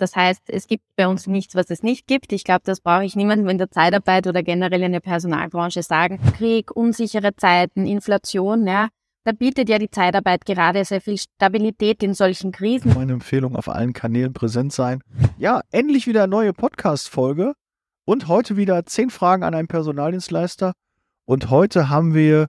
Das heißt, es gibt bei uns nichts, was es nicht gibt. Ich glaube, das brauche ich niemandem in der Zeitarbeit oder generell in der Personalbranche sagen. Krieg, unsichere Zeiten, Inflation, ja. Da bietet ja die Zeitarbeit gerade sehr viel Stabilität in solchen Krisen. Meine Empfehlung, auf allen Kanälen präsent sein. Ja, endlich wieder eine neue Podcast-Folge. Und heute wieder zehn Fragen an einen Personaldienstleister. Und heute haben wir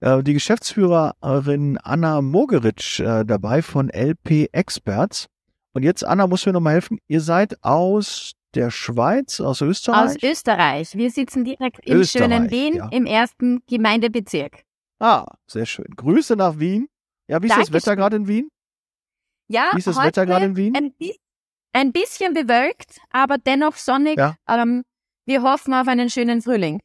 äh, die Geschäftsführerin Anna Mogeritsch äh, dabei von LP Experts. Und jetzt, Anna, muss mir nochmal helfen. Ihr seid aus der Schweiz, aus Österreich? Aus Österreich. Wir sitzen direkt im Österreich, schönen Wien ja. im ersten Gemeindebezirk. Ah, sehr schön. Grüße nach Wien. Ja, wie ist das Dankeschön. Wetter gerade in Wien? Ja, Wie ist das heute Wetter gerade in Wien? Ein, bi- ein bisschen bewölkt, aber dennoch sonnig. Ja. Ähm, wir hoffen auf einen schönen Frühling.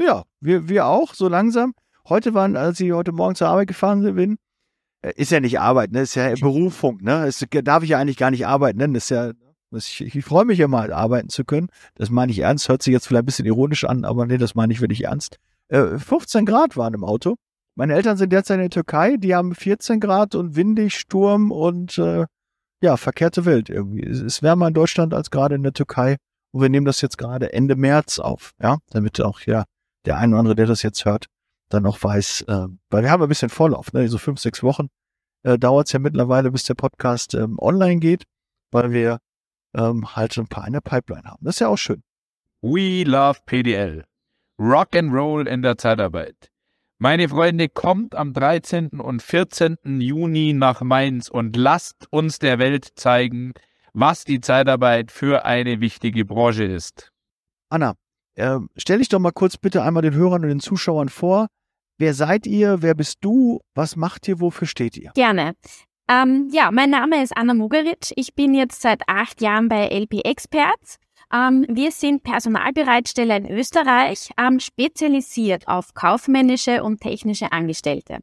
Ja, wir, wir auch, so langsam. Heute waren, als ich heute Morgen zur Arbeit gefahren bin, ist ja nicht Arbeit, ne? Ist ja Berufung, ne? Es darf ich ja eigentlich gar nicht Arbeit nennen. Ist ja, ich, ich freue mich ja mal, arbeiten zu können. Das meine ich ernst. Hört sich jetzt vielleicht ein bisschen ironisch an, aber nee, das meine ich wirklich ernst. Äh, 15 Grad waren im Auto. Meine Eltern sind derzeit in der Türkei, die haben 14 Grad und windig, Sturm und äh, ja, verkehrte Welt irgendwie. Es ist wärmer in Deutschland als gerade in der Türkei. Und wir nehmen das jetzt gerade Ende März auf, ja, damit auch ja der ein oder andere, der das jetzt hört, dann auch weiß, äh, weil wir haben ein bisschen Vorlauf, ne? so fünf, sechs Wochen äh, dauert es ja mittlerweile, bis der Podcast ähm, online geht, weil wir ähm, halt ein paar in der Pipeline haben. Das ist ja auch schön. We love PDL. Rock and Roll in der Zeitarbeit. Meine Freunde, kommt am 13. und 14. Juni nach Mainz und lasst uns der Welt zeigen, was die Zeitarbeit für eine wichtige Branche ist. Anna, äh, stell dich doch mal kurz bitte einmal den Hörern und den Zuschauern vor. Wer seid ihr? Wer bist du? Was macht ihr? Wofür steht ihr? Gerne. Ähm, ja, mein Name ist Anna Mugeritsch. Ich bin jetzt seit acht Jahren bei LP Experts. Ähm, wir sind Personalbereitsteller in Österreich, ähm, spezialisiert auf kaufmännische und technische Angestellte.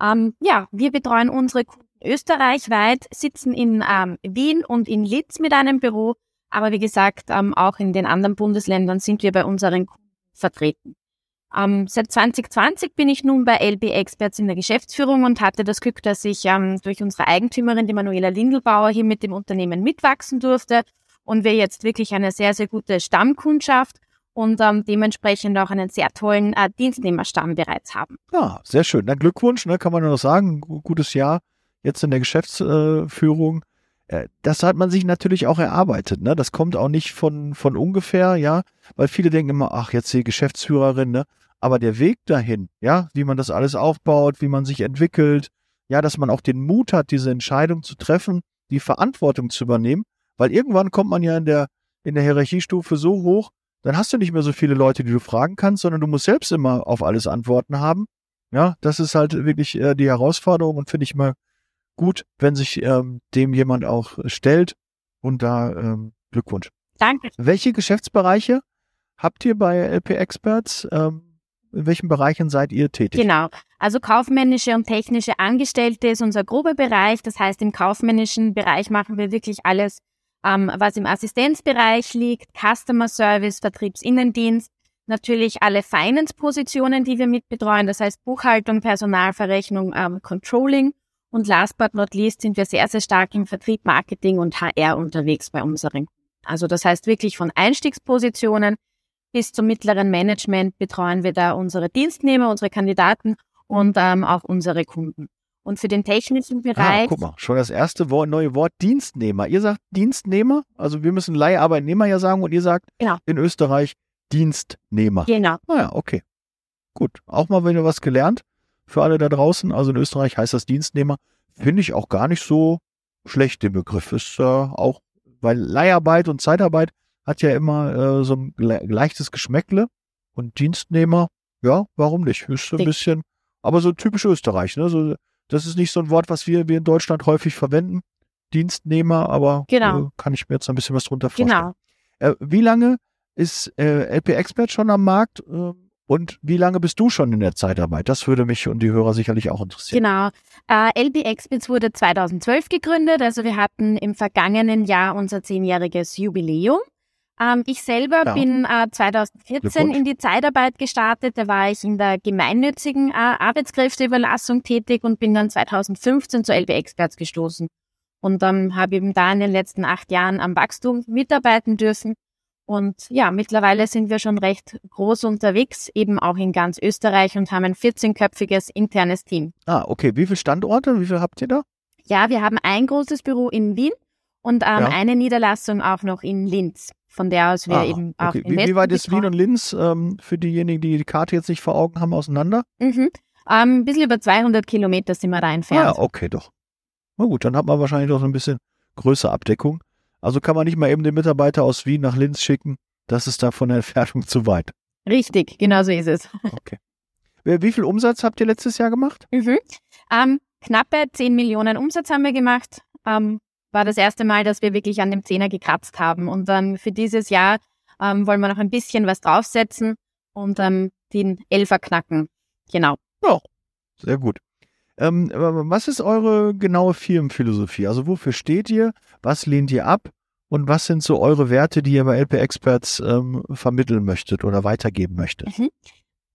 Ähm, ja, wir betreuen unsere Kunden österreichweit, sitzen in ähm, Wien und in Linz mit einem Büro, aber wie gesagt, ähm, auch in den anderen Bundesländern sind wir bei unseren Kunden vertreten. Ähm, seit 2020 bin ich nun bei LB Experts in der Geschäftsführung und hatte das Glück, dass ich ähm, durch unsere Eigentümerin, die Manuela Lindelbauer, hier mit dem Unternehmen mitwachsen durfte und wir jetzt wirklich eine sehr, sehr gute Stammkundschaft und ähm, dementsprechend auch einen sehr tollen äh, Dienstnehmerstamm bereits haben. Ja, sehr schön. Dann Glückwunsch, ne, kann man nur noch sagen. Gu- Gutes Jahr jetzt in der Geschäftsführung. Äh, Das hat man sich natürlich auch erarbeitet, ne? Das kommt auch nicht von, von ungefähr, ja, weil viele denken immer, ach, jetzt die Geschäftsführerin, ne? Aber der Weg dahin, ja, wie man das alles aufbaut, wie man sich entwickelt, ja, dass man auch den Mut hat, diese Entscheidung zu treffen, die Verantwortung zu übernehmen, weil irgendwann kommt man ja in der, in der Hierarchiestufe so hoch, dann hast du nicht mehr so viele Leute, die du fragen kannst, sondern du musst selbst immer auf alles Antworten haben. Ja, das ist halt wirklich äh, die Herausforderung und finde ich mal gut, wenn sich ähm, dem jemand auch stellt. Und da ähm, Glückwunsch. Danke. Welche Geschäftsbereiche habt ihr bei LP Experts? Ähm, in welchen Bereichen seid ihr tätig? Genau. Also kaufmännische und technische Angestellte ist unser grober Bereich. Das heißt, im kaufmännischen Bereich machen wir wirklich alles, ähm, was im Assistenzbereich liegt, Customer Service, Vertriebsinnendienst, natürlich alle Finance-Positionen, die wir mitbetreuen, das heißt Buchhaltung, Personalverrechnung, ähm, Controlling. Und last but not least sind wir sehr, sehr stark im Vertrieb, Marketing und HR unterwegs bei unseren. Also das heißt wirklich von Einstiegspositionen bis zum mittleren Management betreuen wir da unsere Dienstnehmer, unsere Kandidaten und ähm, auch unsere Kunden. Und für den technischen Ah, Bereich, guck mal, schon das erste Wort, neue Wort, Dienstnehmer. Ihr sagt Dienstnehmer, also wir müssen Leiharbeitnehmer ja sagen und ihr sagt Genau. in Österreich Dienstnehmer. genau, Naja, okay. Gut, auch mal wieder was gelernt für alle da draußen. Also in Österreich heißt das Dienstnehmer. Finde ich auch gar nicht so schlecht, den Begriff. Ist äh, auch, weil Leiharbeit und Zeitarbeit hat ja immer äh, so ein leichtes Geschmäckle. Und Dienstnehmer, ja, warum nicht? Ist so ein bisschen, aber so typisch Österreich. Ne? So, das ist nicht so ein Wort, was wir, wir in Deutschland häufig verwenden. Dienstnehmer, aber Genau. äh, kann ich mir jetzt ein bisschen was drunter vorstellen. genau. Äh, wie lange ist äh, LP Expert schon am Markt äh, und wie lange bist du schon in der Zeitarbeit? Das würde mich und die Hörer sicherlich auch interessieren. Genau. Äh, LB Experts wurde 2012 gegründet, also wir hatten im vergangenen Jahr unser zehnjähriges Jubiläum. Ähm, ich selber Ja. bin äh, 2014 Glückwunsch. in die Zeitarbeit gestartet. Da war ich in der gemeinnützigen äh, Arbeitskräfteüberlassung tätig und bin dann 2015 zu LB Experts gestoßen. und ähm, habe eben da in den letzten acht Jahren am Wachstum mitarbeiten dürfen. Und ja, mittlerweile sind wir schon recht groß unterwegs, eben auch in ganz Österreich und haben ein 14-köpfiges internes Team. Ah, okay. Wie viele Standorte? Wie viele habt ihr da? Ja, wir haben ein großes Büro in Wien und ähm, ja. eine Niederlassung auch noch in Linz, von der aus wir ah, eben auch okay. Wie, wie weit ist Wien und Linz ähm, für diejenigen, die die Karte jetzt nicht vor Augen haben, auseinander? Mhm. Ähm, ein bisschen über 200 Kilometer sind wir da entfernt. Ah, okay, doch. Na gut, dann hat man wahrscheinlich doch so ein bisschen größere Abdeckung. Also kann man nicht mal eben den Mitarbeiter aus Wien nach Linz schicken. Das ist da von der Entfernung zu weit. Richtig, genau so ist es. Okay. Wie viel Umsatz habt ihr letztes Jahr gemacht? Mhm. Ähm, knappe 10 Millionen Umsatz haben wir gemacht. Ähm, war das erste Mal, dass wir wirklich an dem Zehner gekratzt haben. Und dann für dieses Jahr ähm, wollen wir noch ein bisschen was draufsetzen und ähm, den Elfer knacken. Genau. Ja, sehr gut. Ähm, was ist eure genaue Firmenphilosophie? Also wofür steht ihr? Was lehnt ihr ab? Und was sind so eure Werte, die ihr bei LP Experts ähm, vermitteln möchtet oder weitergeben möchtet? Mhm.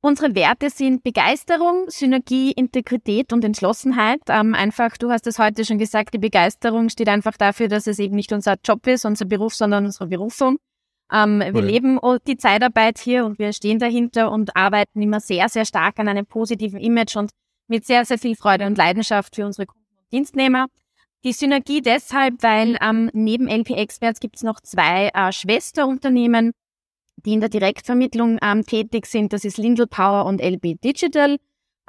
Unsere Werte sind Begeisterung, Synergie, Integrität und Entschlossenheit. Ähm, einfach, du hast es heute schon gesagt, die Begeisterung steht einfach dafür, dass es eben nicht unser Job ist, unser Beruf, sondern unsere Berufung. Ähm, wir leben die Zeitarbeit hier und wir stehen dahinter und arbeiten immer sehr, sehr stark an einem positiven Image und mit sehr, sehr viel Freude und Leidenschaft für unsere Kunden und Dienstnehmer. Die Synergie deshalb, weil ähm, neben LP Experts gibt es noch zwei äh, Schwesterunternehmen, die in der Direktvermittlung ähm, tätig sind. Das ist Lindl Power und LB Digital.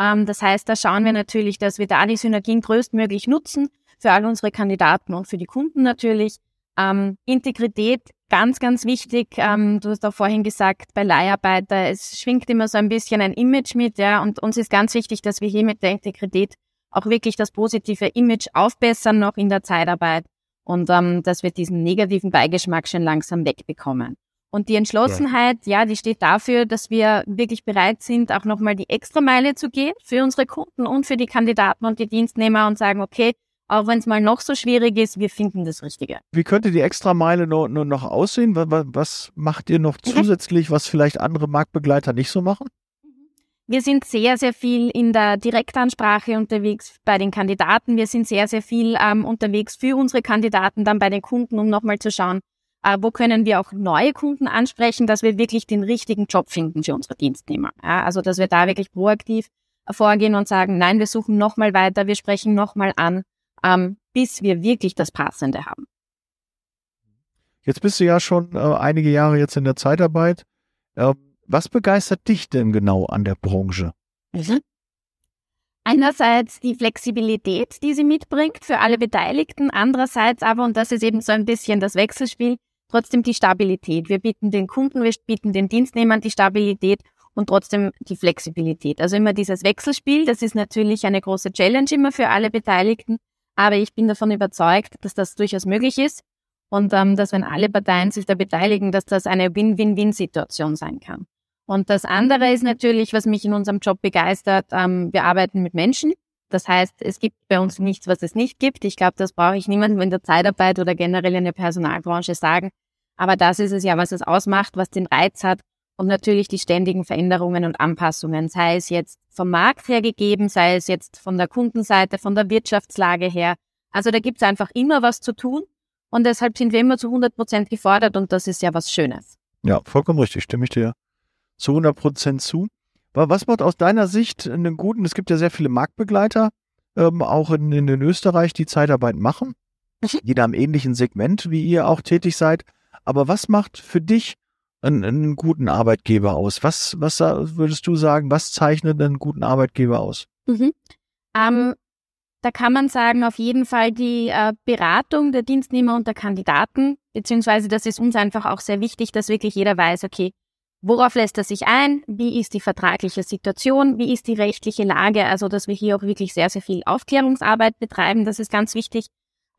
Ähm, das heißt, da schauen wir natürlich, dass wir da die Synergien größtmöglich nutzen für all unsere Kandidaten und für die Kunden natürlich. Ähm, Integrität, ganz, ganz wichtig. Ähm, du hast auch vorhin gesagt, bei Leiharbeiter, es schwingt immer so ein bisschen ein Image mit, ja, und uns ist ganz wichtig, dass wir hier mit der Integrität auch wirklich das positive Image aufbessern noch in der Zeitarbeit und ähm, dass wir diesen negativen Beigeschmack schon langsam wegbekommen. Und die Entschlossenheit, ja. ja, die steht dafür, dass wir wirklich bereit sind, auch nochmal die Extrameile zu gehen für unsere Kunden und für die Kandidaten und die Dienstnehmer und sagen, okay, auch wenn es mal noch so schwierig ist, wir finden das Richtige. Wie könnte die Extrameile nur, nur noch aussehen? Was, was macht ihr noch mhm. zusätzlich, was vielleicht andere Marktbegleiter nicht so machen? Wir sind sehr, sehr viel in der Direktansprache unterwegs bei den Kandidaten. Wir sind sehr, sehr viel ähm, unterwegs für unsere Kandidaten dann bei den Kunden, um nochmal zu schauen, äh, wo können wir auch neue Kunden ansprechen, dass wir wirklich den richtigen Job finden für unsere Dienstnehmer. Ja, also, dass wir da wirklich proaktiv vorgehen und sagen, nein, wir suchen nochmal weiter, wir sprechen nochmal an ähm, bis wir wirklich das Passende haben. Jetzt bist du ja schon äh, einige Jahre jetzt in der Zeitarbeit. Äh, was begeistert dich denn genau an der Branche? Mhm. Einerseits die Flexibilität, die sie mitbringt für alle Beteiligten, andererseits aber, und das ist eben so ein bisschen das Wechselspiel, trotzdem die Stabilität. Wir bieten den Kunden, wir bieten den Dienstnehmern die Stabilität und trotzdem die Flexibilität. Also immer dieses Wechselspiel, das ist natürlich eine große Challenge immer für alle Beteiligten, aber ich bin davon überzeugt, dass das durchaus möglich ist und ähm, dass wenn alle Parteien sich da beteiligen, dass das eine Win-Win-Win-Situation sein kann. Und das andere ist natürlich, was mich in unserem Job begeistert, ähm, wir arbeiten mit Menschen. Das heißt, es gibt bei uns nichts, was es nicht gibt. Ich glaube, das brauche ich niemandem in der Zeitarbeit oder generell in der Personalbranche sagen. Aber das ist es ja, was es ausmacht, was den Reiz hat und natürlich die ständigen Veränderungen und Anpassungen, sei es jetzt vom Markt her gegeben, sei es jetzt von der Kundenseite, von der Wirtschaftslage her. Also da gibt es einfach immer was zu tun und deshalb sind wir immer zu 100 Prozent gefordert und das ist ja was Schönes. Ja, vollkommen richtig, stimme ich dir zu 100 Prozent zu. Was macht aus deiner Sicht einen guten, es gibt ja sehr viele Marktbegleiter, ähm, auch in, in, in Österreich, die Zeitarbeit machen, die da im ähnlichen Segment wie ihr auch tätig seid. Aber was macht für dich einen, einen guten Arbeitgeber aus? Was, was würdest du sagen, was zeichnet einen guten Arbeitgeber aus? Mhm. Ähm, da kann man sagen, auf jeden Fall die äh, Beratung der Dienstnehmer und der Kandidaten, beziehungsweise das ist uns einfach auch sehr wichtig, dass wirklich jeder weiß, okay, worauf lässt er sich ein, wie ist die vertragliche Situation, wie ist die rechtliche Lage, also dass wir hier auch wirklich sehr, sehr viel Aufklärungsarbeit betreiben, das ist ganz wichtig,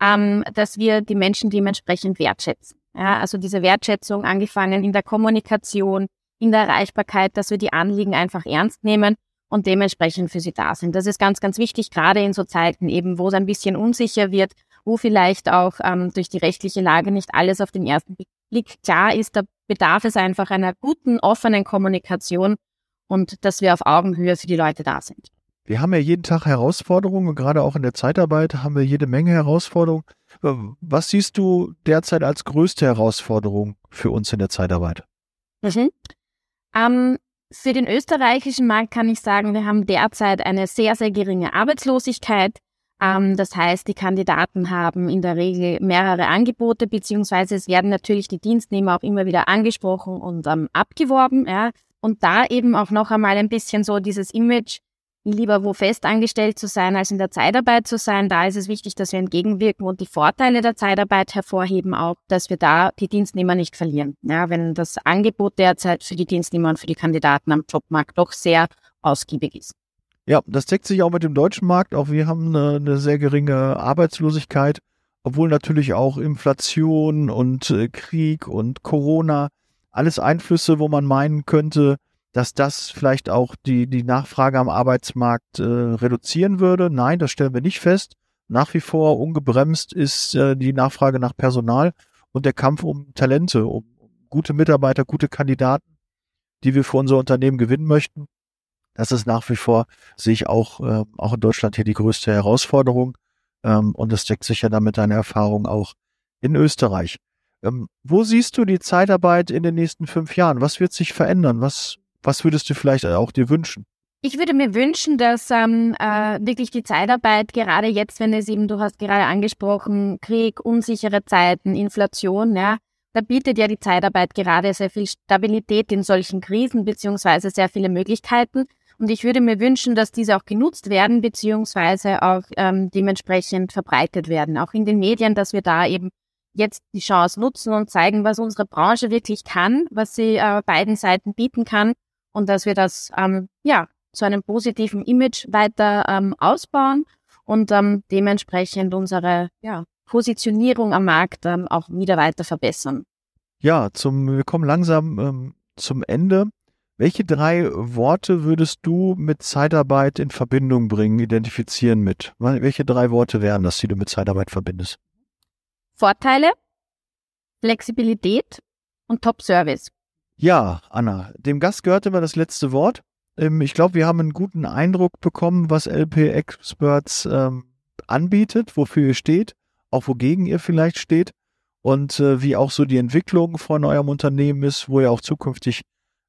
ähm, dass wir die Menschen dementsprechend wertschätzen. Ja, also diese Wertschätzung angefangen in der Kommunikation, in der Erreichbarkeit, dass wir die Anliegen einfach ernst nehmen und dementsprechend für sie da sind. Das ist ganz, ganz wichtig, gerade in so Zeiten eben, wo es ein bisschen unsicher wird, wo vielleicht auch ähm, durch die rechtliche Lage nicht alles auf den ersten Blick klar ist. Da bedarf es einfach einer guten, offenen Kommunikation und dass wir auf Augenhöhe für die Leute da sind. Wir haben ja jeden Tag Herausforderungen, gerade auch in der Zeitarbeit haben wir jede Menge Herausforderungen. Was siehst du derzeit als größte Herausforderung für uns in der Zeitarbeit? Mhm. Ähm, für den österreichischen Markt kann ich sagen, wir haben derzeit eine sehr, sehr geringe Arbeitslosigkeit. Ähm, das heißt, die Kandidaten haben in der Regel mehrere Angebote, beziehungsweise es werden natürlich die Dienstnehmer auch immer wieder angesprochen und ähm, abgeworben. Und da eben auch noch einmal ein bisschen so dieses Image, lieber wo fest angestellt zu sein, als in der Zeitarbeit zu sein. Da ist es wichtig, dass wir entgegenwirken und die Vorteile der Zeitarbeit hervorheben auch, dass wir da die Dienstnehmer nicht verlieren. Ja, wenn das Angebot derzeit für die Dienstnehmer und für die Kandidaten am Jobmarkt doch sehr ausgiebig ist. Ja, das deckt sich auch mit dem deutschen Markt. Auch wir haben eine, eine sehr geringe Arbeitslosigkeit, obwohl natürlich auch Inflation und äh, Krieg und Corona alles Einflüsse, wo man meinen könnte, dass das vielleicht auch die, die Nachfrage am Arbeitsmarkt äh, reduzieren würde. Nein, das stellen wir nicht fest. Nach wie vor ungebremst ist äh, die Nachfrage nach Personal und der Kampf um Talente, um gute Mitarbeiter, gute Kandidaten, die wir für unser Unternehmen gewinnen möchten. Das ist nach wie vor, sehe ich auch, äh, auch in Deutschland hier die größte Herausforderung. Ähm, und das deckt sich ja damit deine Erfahrung auch in Österreich. Ähm, wo siehst du die Zeitarbeit in den nächsten fünf Jahren? Was wird sich verändern? Was, was würdest du vielleicht auch dir wünschen? Ich würde mir wünschen, dass ähm, äh, wirklich die Zeitarbeit, gerade jetzt, wenn es eben, du hast gerade angesprochen, Krieg, unsichere Zeiten, Inflation, ja, da bietet ja die Zeitarbeit gerade sehr viel Stabilität in solchen Krisen, beziehungsweise sehr viele Möglichkeiten. Und ich würde mir wünschen, dass diese auch genutzt werden, beziehungsweise auch ähm, dementsprechend verbreitet werden, auch in den Medien, dass wir da eben jetzt die Chance nutzen und zeigen, was unsere Branche wirklich kann, was sie äh, beiden Seiten bieten kann und dass wir das ähm, ja zu einem positiven Image weiter ähm, ausbauen und ähm, dementsprechend unsere ja, Positionierung am Markt ähm, auch wieder weiter verbessern. Ja, zum, wir kommen langsam ähm, zum Ende. Welche drei Worte würdest du mit Zeitarbeit in Verbindung bringen, identifizieren mit? Welche drei Worte wären das, die du mit Zeitarbeit verbindest? Vorteile, Flexibilität und Top-Service. Ja, Anna, dem Gast gehört immer das letzte Wort. Ähm, ich glaube, wir haben einen guten Eindruck bekommen, was LP Experts ähm, anbietet, wofür ihr steht, auch wogegen ihr vielleicht steht und äh, wie auch so die Entwicklung von eurem Unternehmen ist, wo ihr auch zukünftig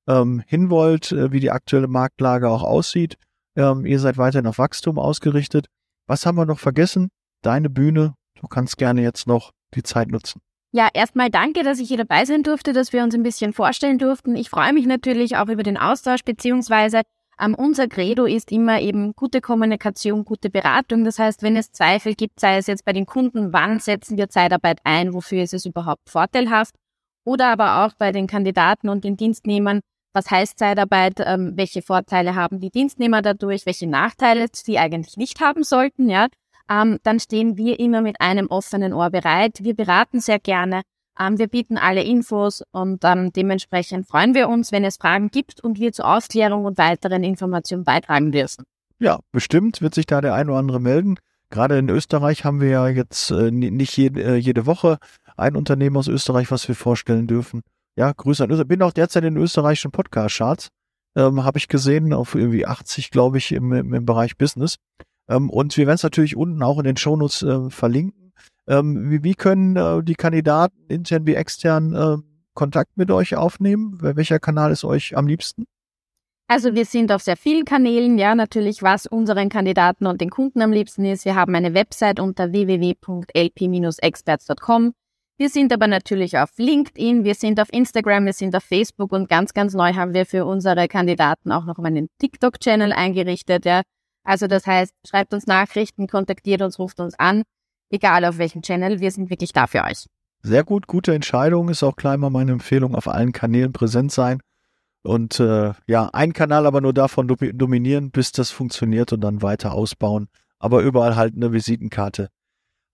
ähm, hin wollt, äh, wie die aktuelle Marktlage auch aussieht. Ähm, ihr seid weiterhin auf Wachstum ausgerichtet. Was haben wir noch vergessen? Deine Bühne. Du kannst gerne jetzt noch die Zeit nutzen. Ja, erstmal danke, dass ich hier dabei sein durfte, dass wir uns ein bisschen vorstellen durften. Ich freue mich natürlich auch über den Austausch, beziehungsweise ähm, unser Credo ist immer eben gute Kommunikation, gute Beratung. Das heißt, wenn es Zweifel gibt, sei es jetzt bei den Kunden, wann setzen wir Zeitarbeit ein, wofür ist es überhaupt vorteilhaft, oder aber auch bei den Kandidaten und den Dienstnehmern, was heißt Zeitarbeit, ähm, welche Vorteile haben die Dienstnehmer dadurch, welche Nachteile sie eigentlich nicht haben sollten, ja ähm, dann stehen wir immer mit einem offenen Ohr bereit. Wir beraten sehr gerne. Ähm, wir bieten alle Infos und ähm, dementsprechend freuen wir uns, wenn es Fragen gibt und wir zur Aufklärung und weiteren Informationen beitragen dürfen. Ja, bestimmt wird sich da der ein oder andere melden. Gerade in Österreich haben wir ja jetzt äh, nicht jede, äh, jede Woche ein Unternehmen aus Österreich, was wir vorstellen dürfen. Ja, Grüße an Österreich. Bin auch derzeit in österreichischen Podcast-Charts. Ähm, Habe ich gesehen, auf irgendwie 80, glaube ich, im, im Bereich Business. Ähm, und wir werden es natürlich unten auch in den Shownotes äh, verlinken. Ähm, wie, wie, können äh, die Kandidaten intern wie extern äh, Kontakt mit euch aufnehmen? Welcher Kanal ist euch am liebsten? Also wir sind auf sehr vielen Kanälen, ja, natürlich, was unseren Kandidaten und den Kunden am liebsten ist. Wir haben eine Website unter www.lp-experts.com. Wir sind aber natürlich auf LinkedIn, wir sind auf Instagram, wir sind auf Facebook und ganz, ganz neu haben wir für unsere Kandidaten auch noch einen TikTok-Channel eingerichtet, ja. Also das heißt, schreibt uns Nachrichten, kontaktiert uns, ruft uns an, egal auf welchem Channel, wir sind wirklich da für euch. Sehr gut, gute Entscheidung, ist auch gleich mal meine Empfehlung, auf allen Kanälen präsent sein und äh, ja, ein Kanal aber nur davon dominieren, bis das funktioniert und dann weiter ausbauen, aber überall halt eine Visitenkarte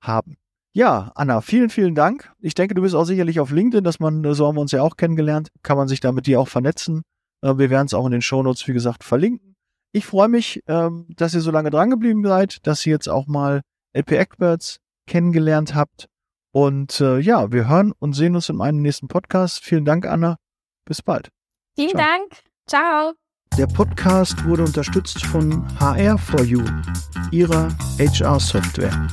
haben. Ja, Anna, vielen, vielen Dank. Ich denke, du bist auch sicherlich auf LinkedIn, dass man, so haben wir uns ja auch kennengelernt, kann man sich da mit dir auch vernetzen. Äh, wir werden es auch in den Shownotes, wie gesagt, verlinken. Ich freue mich, ähm, dass ihr so lange dran geblieben seid, dass ihr jetzt auch mal LP Experts kennengelernt habt. Und äh, ja, wir hören und sehen uns in meinem nächsten Podcast. Vielen Dank, Anna. Bis bald. Vielen Ciao. Dank. Ciao. Der Podcast wurde unterstützt von HR4U, ihrer HR-Software.